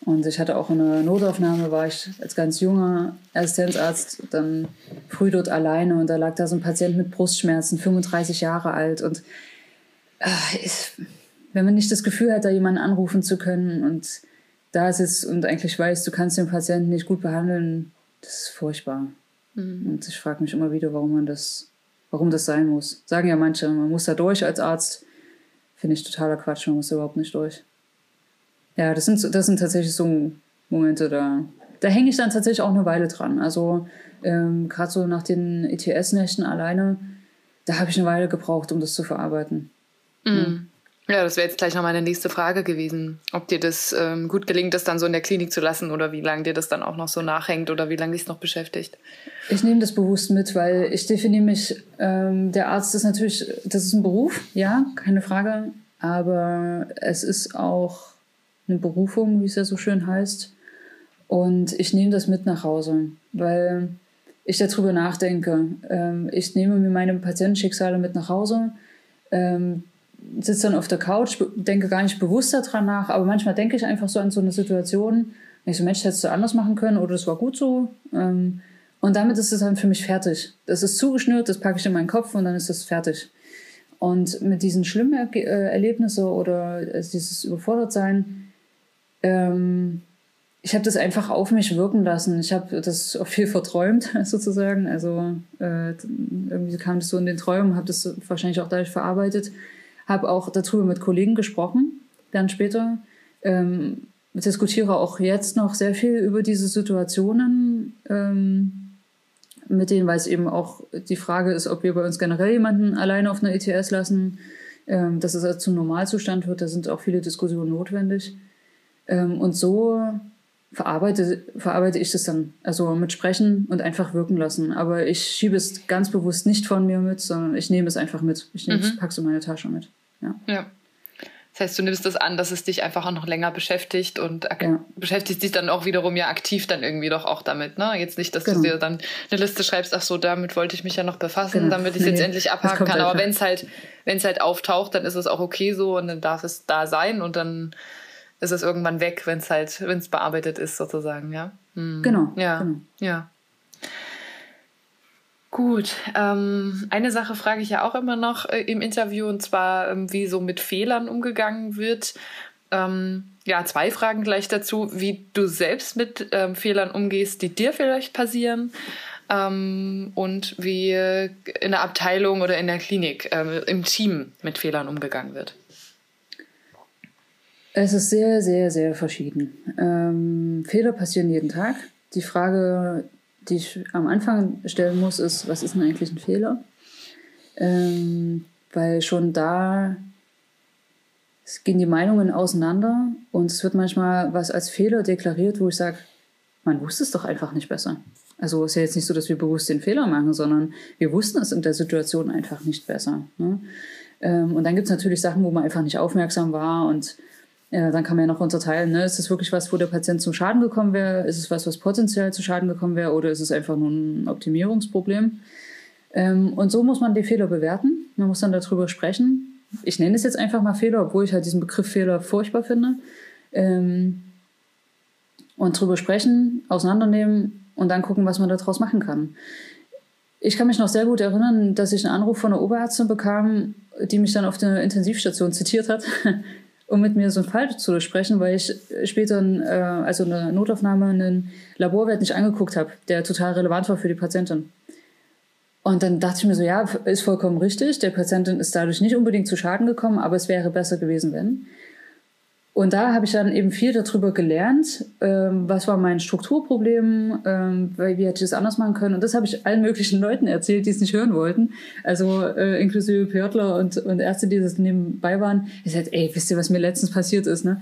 Und ich hatte auch eine Notaufnahme, war ich als ganz junger Assistenzarzt dann früh dort alleine und da lag da so ein Patient mit Brustschmerzen, 35 Jahre alt. Und äh, ich, wenn man nicht das Gefühl hat, da jemanden anrufen zu können und da sitzt und eigentlich weiß, du kannst den Patienten nicht gut behandeln, das ist furchtbar. Mhm. Und ich frage mich immer wieder, warum man das, warum das sein muss. Sagen ja manche, man muss da durch als Arzt. Finde ich totaler Quatsch, man muss überhaupt nicht durch. Ja, das sind, das sind tatsächlich so Momente, da, da hänge ich dann tatsächlich auch eine Weile dran. Also ähm, gerade so nach den ETS-Nächten alleine, da habe ich eine Weile gebraucht, um das zu verarbeiten. Mhm. Ja, das wäre jetzt gleich noch meine nächste Frage gewesen. Ob dir das ähm, gut gelingt, das dann so in der Klinik zu lassen oder wie lange dir das dann auch noch so nachhängt oder wie lange dich es noch beschäftigt? Ich nehme das bewusst mit, weil ich definiere mich, ähm, der Arzt ist natürlich, das ist ein Beruf, ja, keine Frage, aber es ist auch eine Berufung, wie es ja so schön heißt. Und ich nehme das mit nach Hause, weil ich darüber nachdenke. Ähm, ich nehme mir meine Patientenschicksale mit nach Hause. Ähm, sitze dann auf der Couch, denke gar nicht bewusst daran nach, aber manchmal denke ich einfach so an so eine Situation. Ich so, Mensch, hättest du anders machen können oder es war gut so. Ähm, und damit ist es dann für mich fertig. Das ist zugeschnürt, das packe ich in meinen Kopf und dann ist es fertig. Und mit diesen schlimmen er äh, Erlebnissen oder also dieses Überfordertsein, ähm, ich habe das einfach auf mich wirken lassen. Ich habe das auch viel verträumt, *laughs* sozusagen. Also äh, irgendwie kam das so in den Träumen, habe das wahrscheinlich auch dadurch verarbeitet habe auch darüber mit Kollegen gesprochen, dann später. Ähm, diskutiere auch jetzt noch sehr viel über diese Situationen ähm, mit denen, weil es eben auch die Frage ist, ob wir bei uns generell jemanden alleine auf einer ETS lassen, ähm, dass es also zum Normalzustand wird. Da sind auch viele Diskussionen notwendig. Ähm, und so verarbeite, verarbeite ich das dann. Also mit Sprechen und einfach wirken lassen. Aber ich schiebe es ganz bewusst nicht von mir mit, sondern ich nehme es einfach mit. Ich nehme mhm. es, pack's in meine Tasche mit. Ja. ja. Das heißt, du nimmst das an, dass es dich einfach auch noch länger beschäftigt und ja. beschäftigst dich dann auch wiederum ja aktiv dann irgendwie doch auch damit. Ne? Jetzt nicht, dass genau. du dir dann eine Liste schreibst, ach so, damit wollte ich mich ja noch befassen, genau. damit ich es nee, jetzt endlich abhaken kann. Aber wenn es halt, wenn es halt auftaucht, dann ist es auch okay so und dann darf es da sein und dann ist es irgendwann weg, wenn es halt, wenn es bearbeitet ist, sozusagen, ja. Hm. Genau. Ja. Genau. Ja. Gut, ähm, eine Sache frage ich ja auch immer noch äh, im Interview und zwar, ähm, wie so mit Fehlern umgegangen wird. Ähm, ja, zwei Fragen gleich dazu, wie du selbst mit ähm, Fehlern umgehst, die dir vielleicht passieren ähm, und wie in der Abteilung oder in der Klinik äh, im Team mit Fehlern umgegangen wird. Es ist sehr, sehr, sehr verschieden. Ähm, Fehler passieren jeden Tag. Die Frage, die ich am Anfang stellen muss, ist, was ist denn eigentlich ein Fehler? Ähm, weil schon da gehen die Meinungen auseinander und es wird manchmal was als Fehler deklariert, wo ich sage, man wusste es doch einfach nicht besser. Also es ist ja jetzt nicht so, dass wir bewusst den Fehler machen, sondern wir wussten es in der Situation einfach nicht besser. Ne? Ähm, und dann gibt es natürlich Sachen, wo man einfach nicht aufmerksam war und ja, dann kann man ja noch unterteilen, ne? ist es wirklich was, wo der Patient zum Schaden gekommen wäre? Ist es was, was potenziell zu Schaden gekommen wäre? Oder ist es einfach nur ein Optimierungsproblem? Ähm, und so muss man die Fehler bewerten. Man muss dann darüber sprechen. Ich nenne es jetzt einfach mal Fehler, obwohl ich halt diesen Begriff Fehler furchtbar finde. Ähm, und drüber sprechen, auseinandernehmen und dann gucken, was man daraus machen kann. Ich kann mich noch sehr gut erinnern, dass ich einen Anruf von einer Oberärztin bekam, die mich dann auf der Intensivstation zitiert hat *laughs* um mit mir so einen Fall zu besprechen, weil ich später äh, also eine Notaufnahme, einen Laborwert nicht angeguckt habe, der total relevant war für die Patientin. Und dann dachte ich mir so, ja, ist vollkommen richtig. Der Patientin ist dadurch nicht unbedingt zu Schaden gekommen, aber es wäre besser gewesen, wenn. Und da habe ich dann eben viel darüber gelernt, ähm, was war mein Strukturproblem, ähm, wie hätte ich das anders machen können. Und das habe ich allen möglichen Leuten erzählt, die es nicht hören wollten. Also äh, inklusive Pörtler und, und Ärzte, die das nebenbei waren. Ich sagte, ey, wisst ihr, was mir letztens passiert ist? Ne?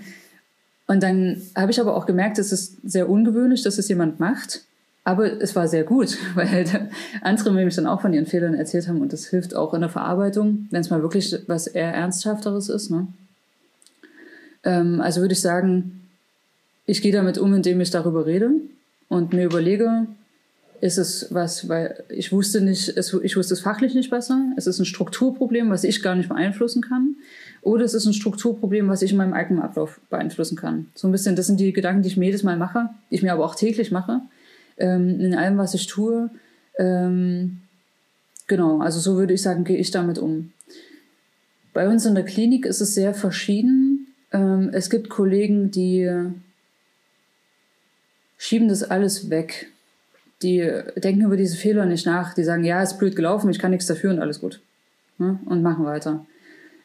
Und dann habe ich aber auch gemerkt, es ist sehr ungewöhnlich, dass es jemand macht. Aber es war sehr gut, *laughs* weil andere nämlich dann auch von ihren Fehlern erzählt haben und das hilft auch in der Verarbeitung, wenn es mal wirklich was eher Ernsthafteres ist. Ne? Ähm, also würde ich sagen, ich gehe damit um, indem ich darüber rede und mir überlege, ist es was, weil ich wusste nicht, es, ich wusste es fachlich nicht besser. Es ist ein Strukturproblem, was ich gar nicht beeinflussen kann. Oder es ist ein Strukturproblem, was ich in meinem eigenen Ablauf beeinflussen kann. So ein bisschen, das sind die Gedanken, die ich mir jedes Mal mache, die ich mir aber auch täglich mache, ähm, in allem, was ich tue. Ähm, genau, also so würde ich sagen, gehe ich damit um. Bei uns in der Klinik ist es sehr verschieden. Ähm, es gibt Kollegen, die schieben das alles weg. Die denken über diese Fehler nicht nach. Die sagen, ja, ist blöd gelaufen, ich kann nichts dafür und alles gut. Ne? Und machen weiter.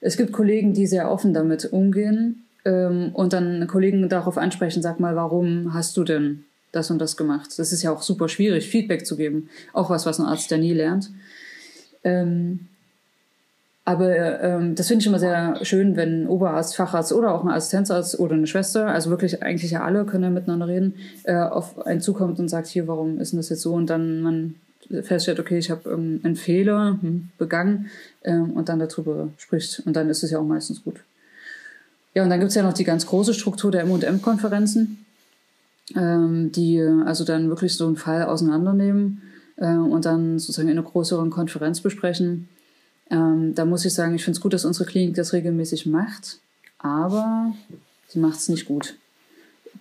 Es gibt Kollegen, die sehr offen damit umgehen ähm, und dann Kollegen darauf ansprechen, sag mal, warum hast du denn das und das gemacht? Das ist ja auch super schwierig, Feedback zu geben. Auch was, was ein Arzt ja nie lernt. Ähm, aber ähm, das finde ich immer sehr schön, wenn Oberarzt, Facharzt oder auch ein Assistenzarzt oder eine Schwester, also wirklich eigentlich ja alle können ja miteinander reden, äh, auf einen zukommt und sagt, hier, warum ist denn das jetzt so? Und dann man feststellt, okay, ich habe ähm, einen Fehler hm, begangen ähm, und dann darüber spricht. Und dann ist es ja auch meistens gut. Ja, und dann gibt es ja noch die ganz große Struktur der M&M-Konferenzen, ähm, die also dann wirklich so einen Fall auseinandernehmen äh, und dann sozusagen in einer größeren Konferenz besprechen ähm, da muss ich sagen, ich finde es gut, dass unsere Klinik das regelmäßig macht, aber sie macht es nicht gut.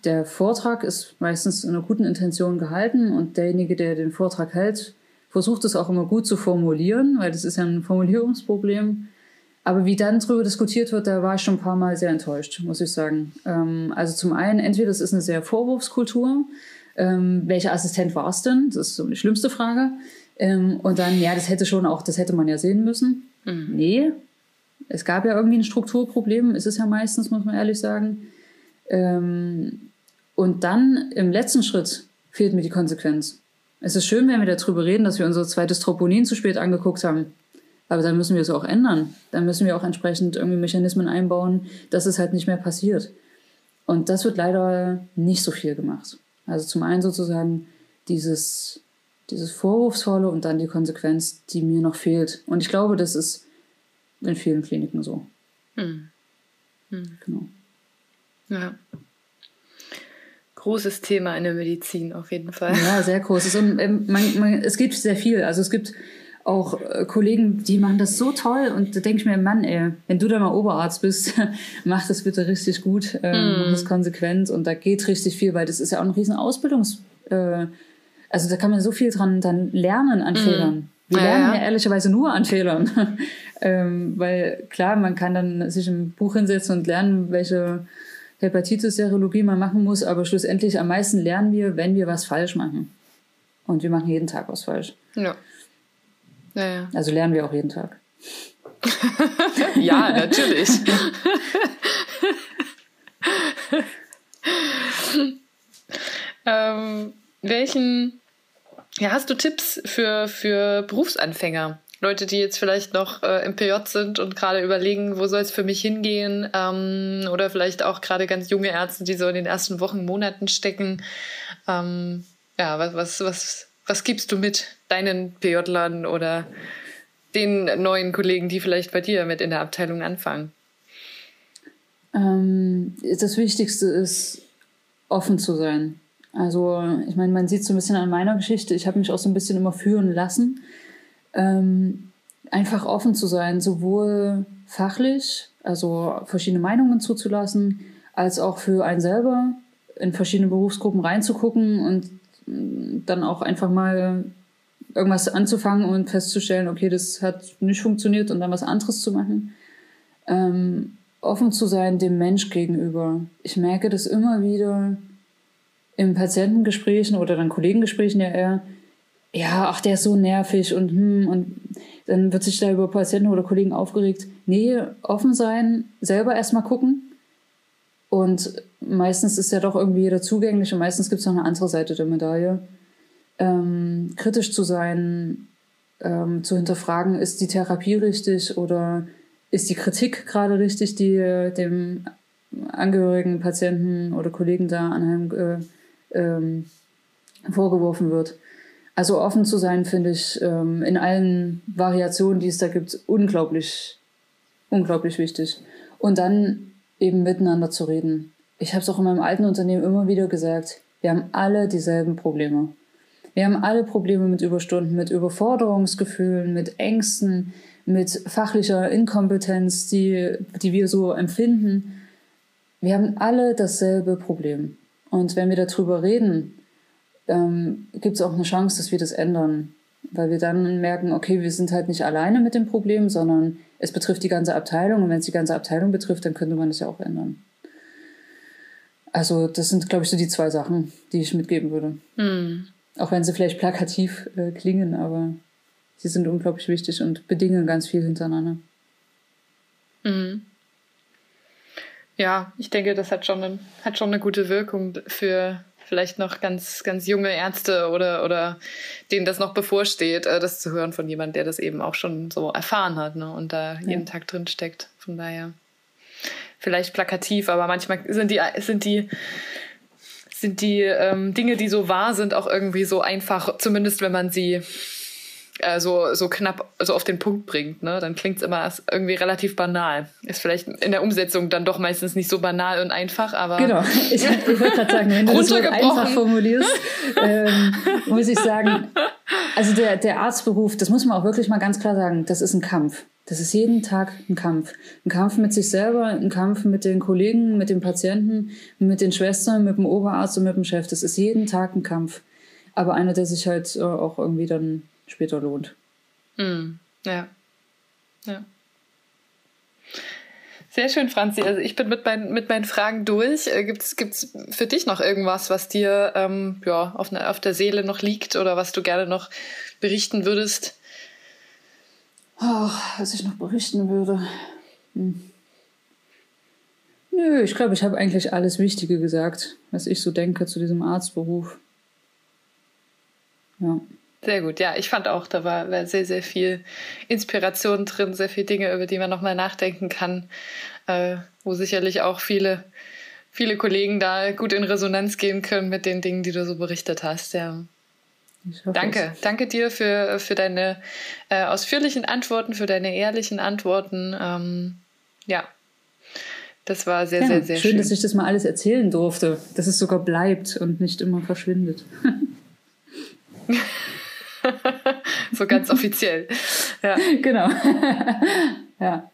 Der Vortrag ist meistens in einer guten Intention gehalten und derjenige, der den Vortrag hält, versucht es auch immer gut zu formulieren, weil das ist ja ein Formulierungsproblem. Aber wie dann darüber diskutiert wird, da war ich schon ein paar Mal sehr enttäuscht, muss ich sagen. Ähm, also zum einen, entweder es ist eine sehr Vorwurfskultur. Ähm, welcher Assistent war es denn? Das ist so die schlimmste Frage. Ähm, und dann, ja, das hätte schon auch, das hätte man ja sehen müssen. Mhm. Nee, es gab ja irgendwie ein Strukturproblem, ist es ja meistens, muss man ehrlich sagen. Ähm, und dann im letzten Schritt fehlt mir die Konsequenz. Es ist schön, wenn wir darüber reden, dass wir unser zweites Troponin zu spät angeguckt haben. Aber dann müssen wir es auch ändern. Dann müssen wir auch entsprechend irgendwie Mechanismen einbauen, dass es halt nicht mehr passiert. Und das wird leider nicht so viel gemacht. Also zum einen sozusagen dieses dieses Vorwurfsvolle und dann die Konsequenz, die mir noch fehlt. Und ich glaube, das ist in vielen Kliniken so. Hm. Hm. Genau. Ja. Großes Thema in der Medizin auf jeden Fall. Ja, sehr großes. Und ähm, man, man, es gibt sehr viel. Also es gibt auch äh, Kollegen, die machen das so toll und da denke ich mir, Mann, ey, wenn du da mal Oberarzt bist, *laughs* mach das bitte richtig gut, ähm, mm. mach das konsequent und da geht richtig viel, weil das ist ja auch ein riesen Ausbildungs, äh, also da kann man so viel dran dann lernen an mhm. Fehlern. Wir ja, lernen ja. ehrlicherweise nur an Fehlern. *laughs* ähm, weil klar, man kann dann sich im Buch hinsetzen und lernen, welche Hepatitis-Serologie man machen muss, aber schlussendlich am meisten lernen wir, wenn wir was falsch machen. Und wir machen jeden Tag was falsch. Ja. ja, ja. Also lernen wir auch jeden Tag. *laughs* ja, natürlich. *laughs* ähm, welchen, ja, hast du Tipps für, für Berufsanfänger? Leute, die jetzt vielleicht noch äh, im PJ sind und gerade überlegen, wo soll es für mich hingehen, ähm, oder vielleicht auch gerade ganz junge Ärzte, die so in den ersten Wochen, Monaten stecken. Ähm, ja, was, was, was, was gibst du mit deinen PJ-Lern oder den neuen Kollegen, die vielleicht bei dir mit in der Abteilung anfangen? Ähm, das Wichtigste ist, offen zu sein. Also, ich meine, man sieht so ein bisschen an meiner Geschichte, ich habe mich auch so ein bisschen immer führen lassen ähm, einfach offen zu sein, sowohl fachlich, also verschiedene Meinungen zuzulassen, als auch für einen selber in verschiedene Berufsgruppen reinzugucken und mm, dann auch einfach mal irgendwas anzufangen und festzustellen, okay, das hat nicht funktioniert und dann was anderes zu machen. Ähm, offen zu sein dem Mensch gegenüber. Ich merke das immer wieder in Patientengesprächen oder dann Kollegengesprächen ja eher, ja, ach, der ist so nervig und hm, und dann wird sich da über Patienten oder Kollegen aufgeregt. Nee, offen sein, selber erstmal gucken. Und meistens ist ja doch irgendwie jeder zugänglich und meistens gibt es noch eine andere Seite der Medaille. Ähm, kritisch zu sein, ähm, zu hinterfragen, ist die Therapie richtig oder ist die Kritik gerade richtig, die dem Angehörigen, Patienten oder Kollegen da anheim äh, ähm, vorgeworfen wird. Also offen zu sein, finde ich ähm, in allen Variationen, die es da gibt, unglaublich, unglaublich wichtig. Und dann eben miteinander zu reden. Ich habe es auch in meinem alten Unternehmen immer wieder gesagt, wir haben alle dieselben Probleme. Wir haben alle Probleme mit Überstunden, mit Überforderungsgefühlen, mit Ängsten, mit fachlicher Inkompetenz, die, die wir so empfinden. Wir haben alle dasselbe Problem. Und wenn wir darüber reden, ähm, gibt es auch eine Chance, dass wir das ändern. Weil wir dann merken, okay, wir sind halt nicht alleine mit dem Problem, sondern es betrifft die ganze Abteilung. Und wenn es die ganze Abteilung betrifft, dann könnte man das ja auch ändern. Also das sind, glaube ich, so die zwei Sachen, die ich mitgeben würde. Mhm. Auch wenn sie vielleicht plakativ äh, klingen, aber sie sind unglaublich wichtig und bedingen ganz viel hintereinander. Mhm. Ja, ich denke, das hat schon, ein, hat schon eine gute Wirkung für, vielleicht noch ganz, ganz junge Ärzte oder, oder denen das noch bevorsteht, äh, das zu hören von jemandem, der das eben auch schon so erfahren hat ne, und da ja. jeden Tag drin steckt. Von daher vielleicht plakativ, aber manchmal sind die, sind die, sind die ähm, Dinge, die so wahr sind, auch irgendwie so einfach, zumindest wenn man sie äh, so, so knapp so auf den Punkt bringt, ne, dann klingt es immer irgendwie relativ banal. Ist vielleicht in der Umsetzung dann doch meistens nicht so banal und einfach, aber. Genau, ich, *laughs* ich wollte gerade sagen, wenn du das einfach formulierst, ähm, *laughs* muss ich sagen, also der, der Arztberuf, das muss man auch wirklich mal ganz klar sagen, das ist ein Kampf. Das ist jeden Tag ein Kampf. Ein Kampf mit sich selber, ein Kampf mit den Kollegen, mit den Patienten, mit den Schwestern, mit dem Oberarzt und mit dem Chef. Das ist jeden Tag ein Kampf. Aber einer, der sich halt äh, auch irgendwie dann später lohnt. Mm, ja. Ja. Sehr schön, Franzi. Also ich bin mit, mein, mit meinen Fragen durch. Äh, Gibt es für dich noch irgendwas, was dir ähm, ja, auf, ne, auf der Seele noch liegt oder was du gerne noch berichten würdest? Oh, was ich noch berichten würde. Hm. Nö, ich glaube, ich habe eigentlich alles Wichtige gesagt, was ich so denke zu diesem Arztberuf. Ja. Sehr gut, ja, ich fand auch, da war, war sehr, sehr viel Inspiration drin, sehr viele Dinge, über die man nochmal nachdenken kann, äh, wo sicherlich auch viele, viele Kollegen da gut in Resonanz gehen können mit den Dingen, die du so berichtet hast. Ja. Danke, es. danke dir für, für deine äh, ausführlichen Antworten, für deine ehrlichen Antworten. Ähm, ja, das war sehr, ja, sehr, sehr schön. Schön, dass ich das mal alles erzählen durfte, dass es sogar bleibt und nicht immer verschwindet. *laughs* *laughs* so ganz offiziell. Ja. *laughs* Genau. *laughs* ja.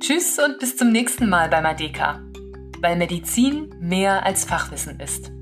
Tschüss und bis zum nächsten Mal bei Madeka, weil Medizin mehr als Fachwissen ist.